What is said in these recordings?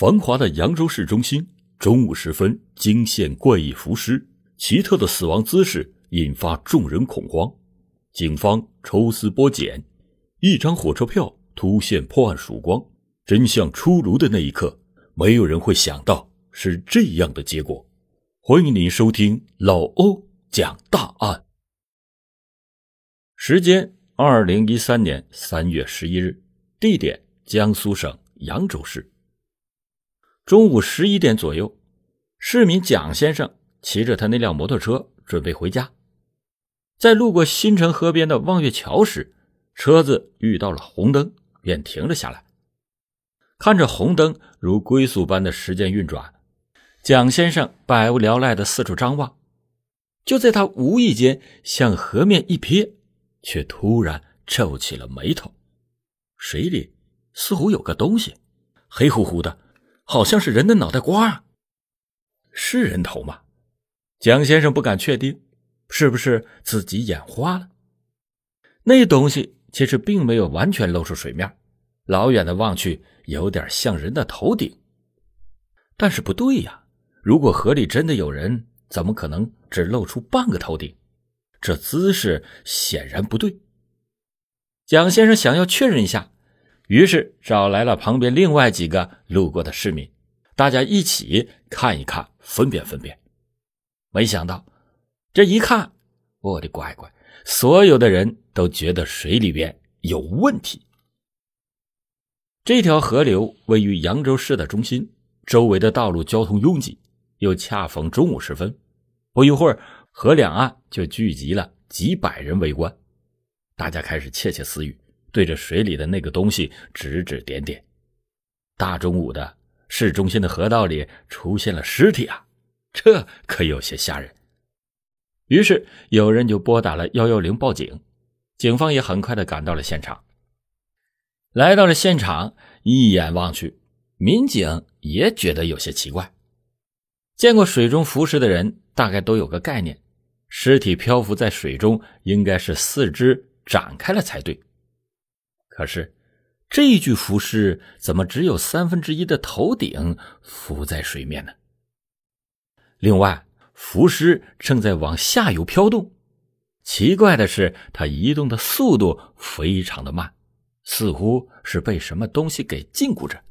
繁华的扬州市中心，中午时分惊现怪异浮尸，奇特的死亡姿势引发众人恐慌。警方抽丝剥茧，一张火车票突现破案曙光。真相出炉的那一刻，没有人会想到是这样的结果。欢迎您收听老欧讲大案。时间：二零一三年三月十一日，地点：江苏省扬州市。中午十一点左右，市民蒋先生骑着他那辆摩托车准备回家，在路过新城河边的望月桥时，车子遇到了红灯，便停了下来。看着红灯如龟速般的时间运转，蒋先生百无聊赖的四处张望。就在他无意间向河面一瞥，却突然皱起了眉头，水里似乎有个东西，黑乎乎的。好像是人的脑袋瓜，是人头吗？蒋先生不敢确定，是不是自己眼花了？那东西其实并没有完全露出水面，老远的望去有点像人的头顶。但是不对呀，如果河里真的有人，怎么可能只露出半个头顶？这姿势显然不对。蒋先生想要确认一下。于是找来了旁边另外几个路过的市民，大家一起看一看，分辨分辨。没想到，这一看，我的乖乖，所有的人都觉得水里边有问题。这条河流位于扬州市的中心，周围的道路交通拥挤，又恰逢中午时分，不一会儿，河两岸就聚集了几百人围观，大家开始窃窃私语。对着水里的那个东西指指点点，大中午的，市中心的河道里出现了尸体啊，这可有些吓人。于是有人就拨打了幺幺零报警，警方也很快的赶到了现场。来到了现场，一眼望去，民警也觉得有些奇怪。见过水中浮尸的人大概都有个概念，尸体漂浮在水中，应该是四肢展开了才对。可是，这具浮尸怎么只有三分之一的头顶浮在水面呢？另外，浮尸正在往下游飘动。奇怪的是，它移动的速度非常的慢，似乎是被什么东西给禁锢着。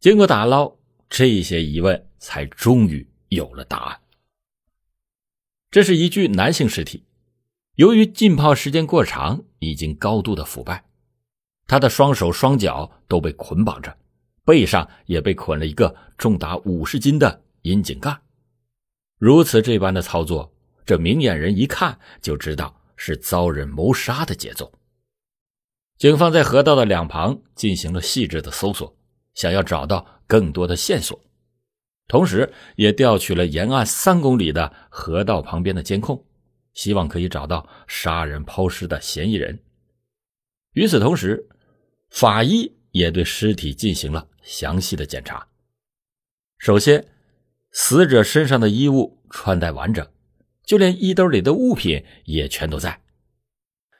经过打捞，这些疑问才终于有了答案。这是一具男性尸体，由于浸泡时间过长，已经高度的腐败。他的双手双脚都被捆绑着，背上也被捆了一个重达五十斤的窨井盖。如此这般的操作，这明眼人一看就知道是遭人谋杀的节奏。警方在河道的两旁进行了细致的搜索，想要找到更多的线索，同时也调取了沿岸三公里的河道旁边的监控，希望可以找到杀人抛尸的嫌疑人。与此同时，法医也对尸体进行了详细的检查。首先，死者身上的衣物穿戴完整，就连衣兜里的物品也全都在。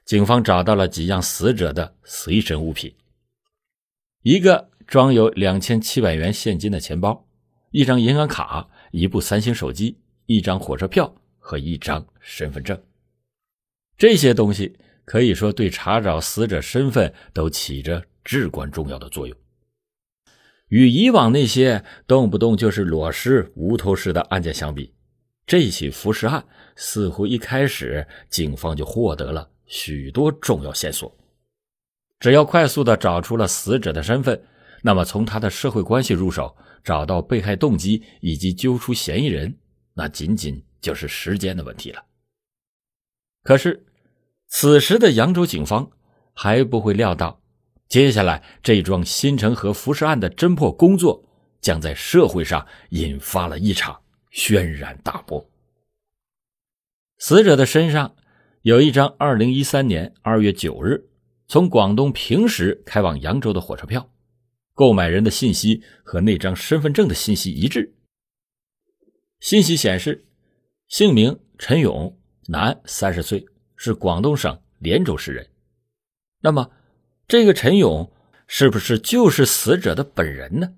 警方找到了几样死者的随身物品：一个装有两千七百元现金的钱包，一张银行卡，一部三星手机，一张火车票和一张身份证。这些东西。可以说，对查找死者身份都起着至关重要的作用。与以往那些动不动就是裸尸、无头尸的案件相比，这起浮尸案似乎一开始警方就获得了许多重要线索。只要快速的找出了死者的身份，那么从他的社会关系入手，找到被害动机以及揪出嫌疑人，那仅仅就是时间的问题了。可是。此时的扬州警方还不会料到，接下来这桩新城河浮尸案的侦破工作将在社会上引发了一场轩然大波。死者的身上有一张2013年2月9日从广东平时开往扬州的火车票，购买人的信息和那张身份证的信息一致。信息显示，姓名陈勇，男，三十岁。是广东省连州市人，那么这个陈勇是不是就是死者的本人呢？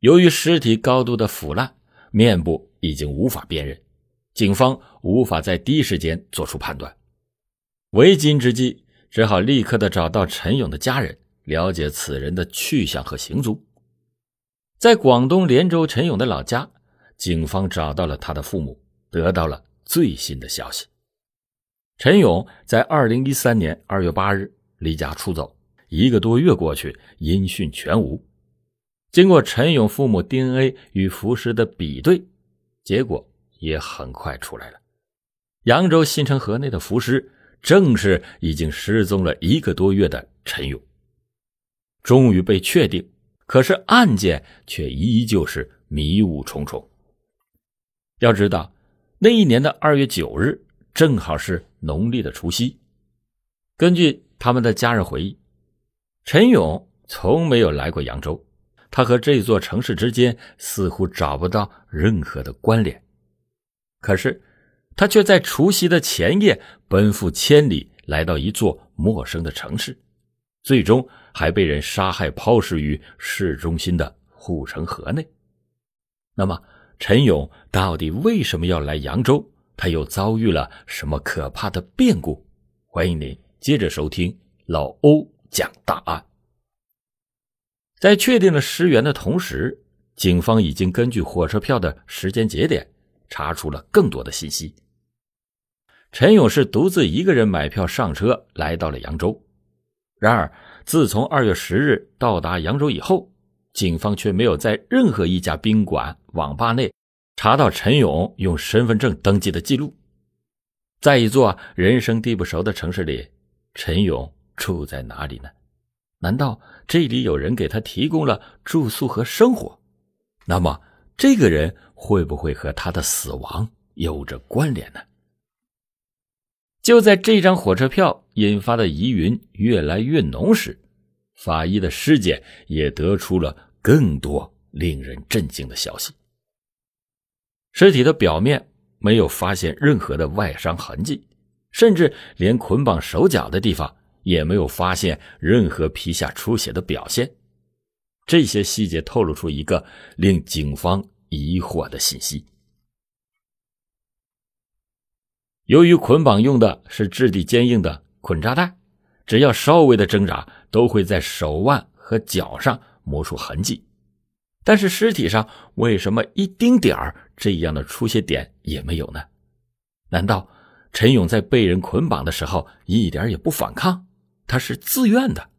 由于尸体高度的腐烂，面部已经无法辨认，警方无法在第一时间做出判断。为今之计，只好立刻的找到陈勇的家人，了解此人的去向和行踪。在广东连州陈勇的老家，警方找到了他的父母，得到了最新的消息。陈勇在二零一三年二月八日离家出走，一个多月过去，音讯全无。经过陈勇父母 DNA 与浮尸的比对，结果也很快出来了。扬州新城河内的浮尸正是已经失踪了一个多月的陈勇。终于被确定，可是案件却依旧是迷雾重重。要知道，那一年的二月九日正好是农历的除夕。根据他们的家人回忆，陈勇从没有来过扬州。他和这座城市之间似乎找不到任何的关联，可是他却在除夕的前夜奔赴千里来到一座陌生的城市，最终还被人杀害抛尸于市中心的护城河内。那么，陈勇到底为什么要来扬州？他又遭遇了什么可怕的变故？欢迎您接着收听老欧讲大案。在确定了尸源的同时，警方已经根据火车票的时间节点查出了更多的信息。陈勇是独自一个人买票上车来到了扬州，然而自从二月十日到达扬州以后，警方却没有在任何一家宾馆、网吧内查到陈勇用身份证登记的记录。在一座人生地不熟的城市里，陈勇住在哪里呢？难道这里有人给他提供了住宿和生活？那么，这个人会不会和他的死亡有着关联呢？就在这张火车票引发的疑云越来越浓时，法医的尸检也得出了更多令人震惊的消息。尸体的表面没有发现任何的外伤痕迹，甚至连捆绑手脚的地方。也没有发现任何皮下出血的表现，这些细节透露出一个令警方疑惑的信息：由于捆绑用的是质地坚硬的捆扎带，只要稍微的挣扎，都会在手腕和脚上磨出痕迹。但是尸体上为什么一丁点儿这样的出血点也没有呢？难道陈勇在被人捆绑的时候一点也不反抗？他是自愿的，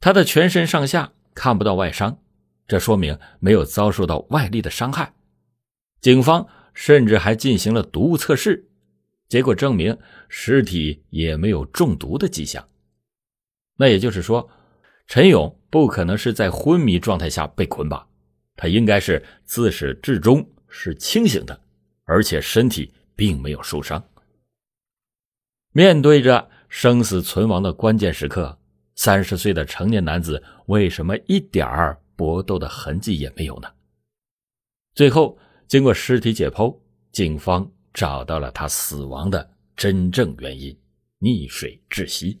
他的全身上下看不到外伤，这说明没有遭受到外力的伤害。警方甚至还进行了毒物测试，结果证明尸体也没有中毒的迹象。那也就是说，陈勇不可能是在昏迷状态下被捆绑，他应该是自始至终是清醒的，而且身体并没有受伤。面对着。生死存亡的关键时刻，三十岁的成年男子为什么一点儿搏斗的痕迹也没有呢？最后，经过尸体解剖，警方找到了他死亡的真正原因——溺水窒息。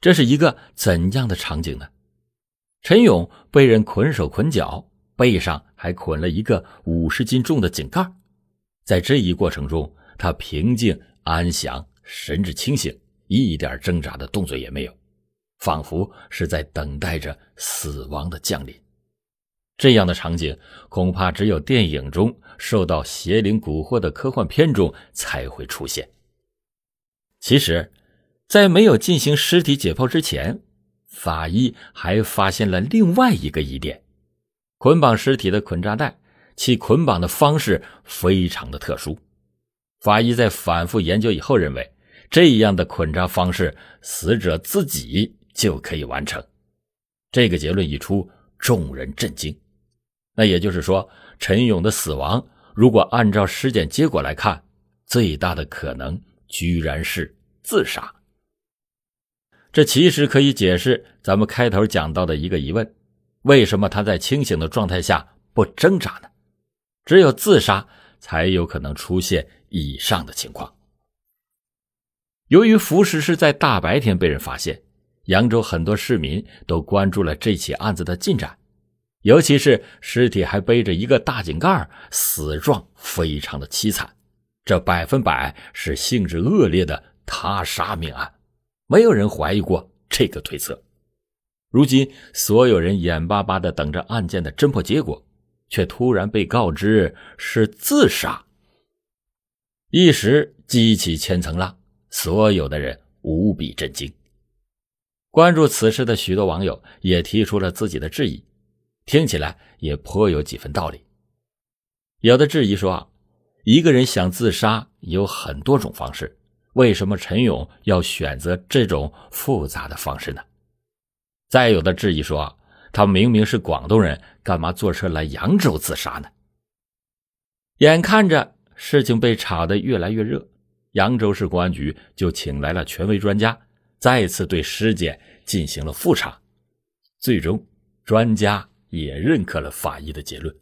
这是一个怎样的场景呢？陈勇被人捆手捆脚，背上还捆了一个五十斤重的井盖，在这一过程中，他平静安详。神志清醒，一点挣扎的动作也没有，仿佛是在等待着死亡的降临。这样的场景，恐怕只有电影中受到邪灵蛊惑的科幻片中才会出现。其实，在没有进行尸体解剖之前，法医还发现了另外一个疑点：捆绑尸体的捆扎带，其捆绑的方式非常的特殊。法医在反复研究以后认为。这样的捆扎方式，死者自己就可以完成。这个结论一出，众人震惊。那也就是说，陈勇的死亡，如果按照尸检结果来看，最大的可能居然是自杀。这其实可以解释咱们开头讲到的一个疑问：为什么他在清醒的状态下不挣扎呢？只有自杀才有可能出现以上的情况。由于浮尸是在大白天被人发现，扬州很多市民都关注了这起案子的进展，尤其是尸体还背着一个大井盖，死状非常的凄惨，这百分百是性质恶劣的他杀命案，没有人怀疑过这个推测。如今，所有人眼巴巴的等着案件的侦破结果，却突然被告知是自杀，一时激起千层浪，所有的人无比震惊。关注此事的许多网友也提出了自己的质疑，听起来也颇有几分道理。有的质疑说，一个人想自杀有很多种方式，为什么陈勇要选择这种复杂的方式呢？再有的质疑说，他明明是广东人，干嘛坐车来扬州自杀呢？眼看着事情被炒得越来越热，扬州市公安局就请来了权威专家。再次对尸检进行了复查，最终专家也认可了法医的结论：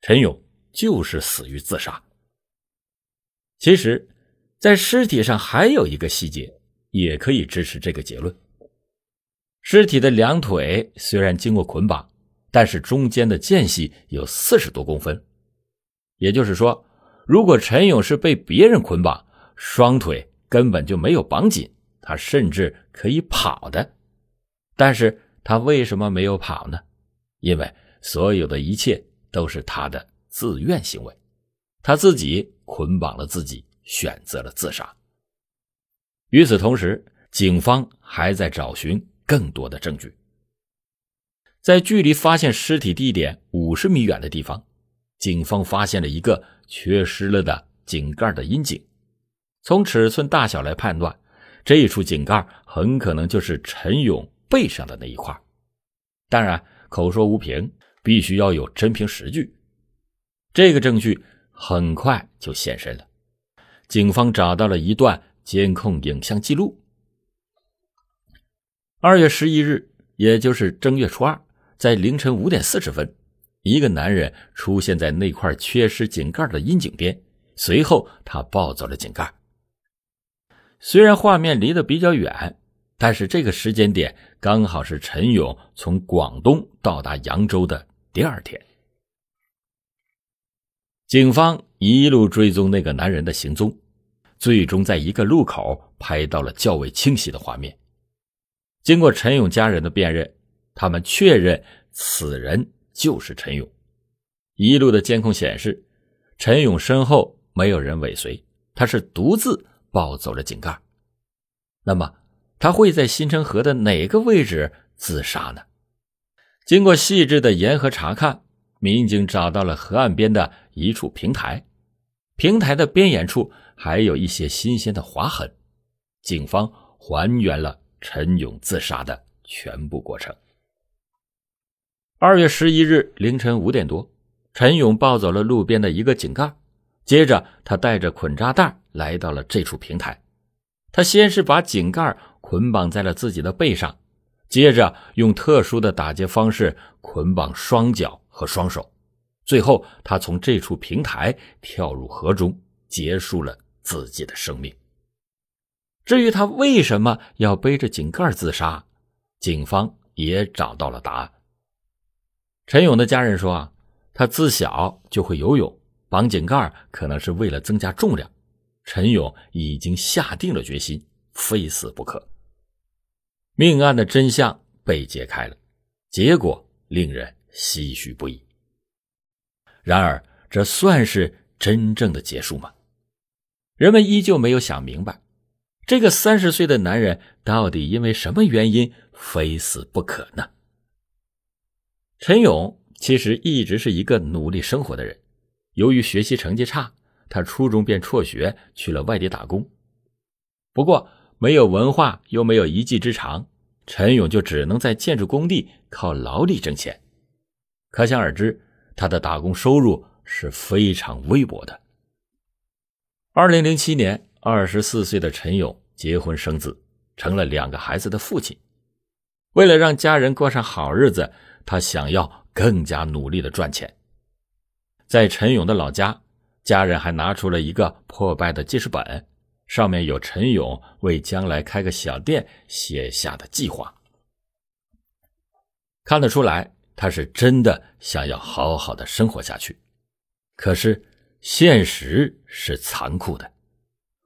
陈勇就是死于自杀。其实，在尸体上还有一个细节，也可以支持这个结论：尸体的两腿虽然经过捆绑，但是中间的间隙有四十多公分，也就是说，如果陈勇是被别人捆绑，双腿根本就没有绑紧。他甚至可以跑的，但是他为什么没有跑呢？因为所有的一切都是他的自愿行为，他自己捆绑了自己，选择了自杀。与此同时，警方还在找寻更多的证据。在距离发现尸体地点五十米远的地方，警方发现了一个缺失了的井盖的阴井，从尺寸大小来判断。这一处井盖很可能就是陈勇背上的那一块，当然口说无凭，必须要有真凭实据。这个证据很快就现身了，警方找到了一段监控影像记录。二月十一日，也就是正月初二，在凌晨五点四十分，一个男人出现在那块缺失井盖的阴井边，随后他抱走了井盖。虽然画面离得比较远，但是这个时间点刚好是陈勇从广东到达扬州的第二天。警方一路追踪那个男人的行踪，最终在一个路口拍到了较为清晰的画面。经过陈勇家人的辨认，他们确认此人就是陈勇。一路的监控显示，陈勇身后没有人尾随，他是独自。抱走了井盖，那么他会在新城河的哪个位置自杀呢？经过细致的沿河查看，民警找到了河岸边的一处平台，平台的边沿处还有一些新鲜的划痕。警方还原了陈勇自杀的全部过程。二月十一日凌晨五点多，陈勇抱走了路边的一个井盖。接着，他带着捆扎带来到了这处平台。他先是把井盖捆绑在了自己的背上，接着用特殊的打结方式捆绑双脚和双手，最后他从这处平台跳入河中，结束了自己的生命。至于他为什么要背着井盖自杀，警方也找到了答案。陈勇的家人说：“啊，他自小就会游泳。”绑井盖可能是为了增加重量，陈勇已经下定了决心，非死不可。命案的真相被揭开了，结果令人唏嘘不已。然而，这算是真正的结束吗？人们依旧没有想明白，这个三十岁的男人到底因为什么原因非死不可呢？陈勇其实一直是一个努力生活的人。由于学习成绩差，他初中便辍学去了外地打工。不过没有文化又没有一技之长，陈勇就只能在建筑工地靠劳力挣钱。可想而知，他的打工收入是非常微薄的。二零零七年，二十四岁的陈勇结婚生子，成了两个孩子的父亲。为了让家人过上好日子，他想要更加努力的赚钱。在陈勇的老家，家人还拿出了一个破败的记事本，上面有陈勇为将来开个小店写下的计划。看得出来，他是真的想要好好的生活下去。可是现实是残酷的，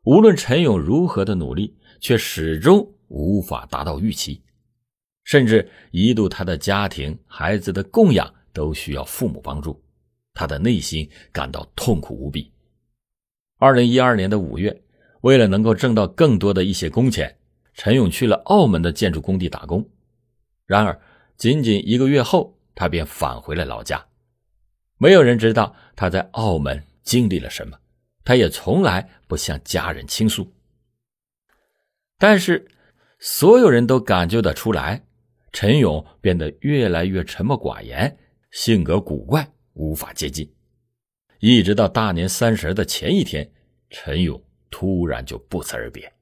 无论陈勇如何的努力，却始终无法达到预期，甚至一度他的家庭、孩子的供养都需要父母帮助，他的内心感到痛苦无比。二零一二年的五月，为了能够挣到更多的一些工钱，陈勇去了澳门的建筑工地打工。然而，仅仅一个月后，他便返回了老家。没有人知道他在澳门经历了什么，他也从来不向家人倾诉。但是，所有人都感觉得出来，陈勇变得越来越沉默寡言，性格古怪，无法接近。一直到大年三十的前一天，陈勇突然就不辞而别。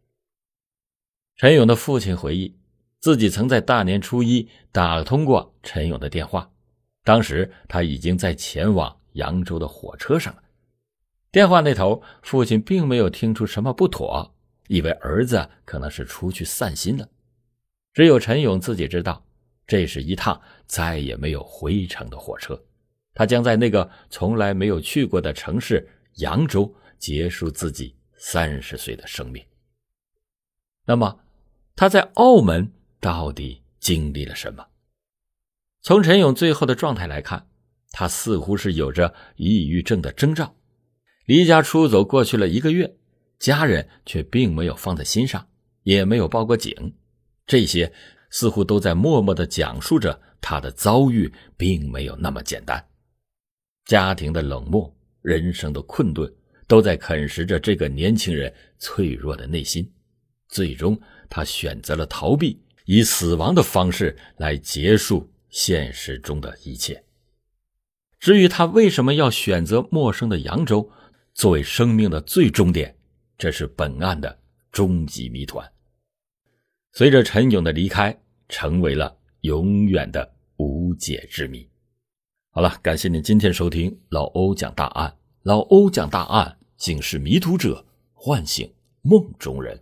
陈勇的父亲回忆，自己曾在大年初一打通过陈勇的电话。当时他已经在前往扬州的火车上了。电话那头，父亲并没有听出什么不妥，以为儿子可能是出去散心了。只有陈勇自己知道，这是一趟再也没有回程的火车。他将在那个从来没有去过的城市扬州结束自己三十岁的生命。那么，他在澳门到底经历了什么？从陈勇最后的状态来看，他似乎是有着抑郁症的征兆。离家出走过去了一个月，家人却并没有放在心上，也没有报过警。这些似乎都在默默的讲述着他的遭遇，并没有那么简单。家庭的冷漠，人生的困顿，都在啃食着这个年轻人脆弱的内心。最终，他选择了逃避，以死亡的方式来结束。现实中的一切。至于他为什么要选择陌生的扬州作为生命的最终点，这是本案的终极谜团。随着陈勇的离开，成为了永远的无解之谜。好了，感谢您今天收听老欧讲大案。老欧讲大案，警示迷途者，唤醒梦中人。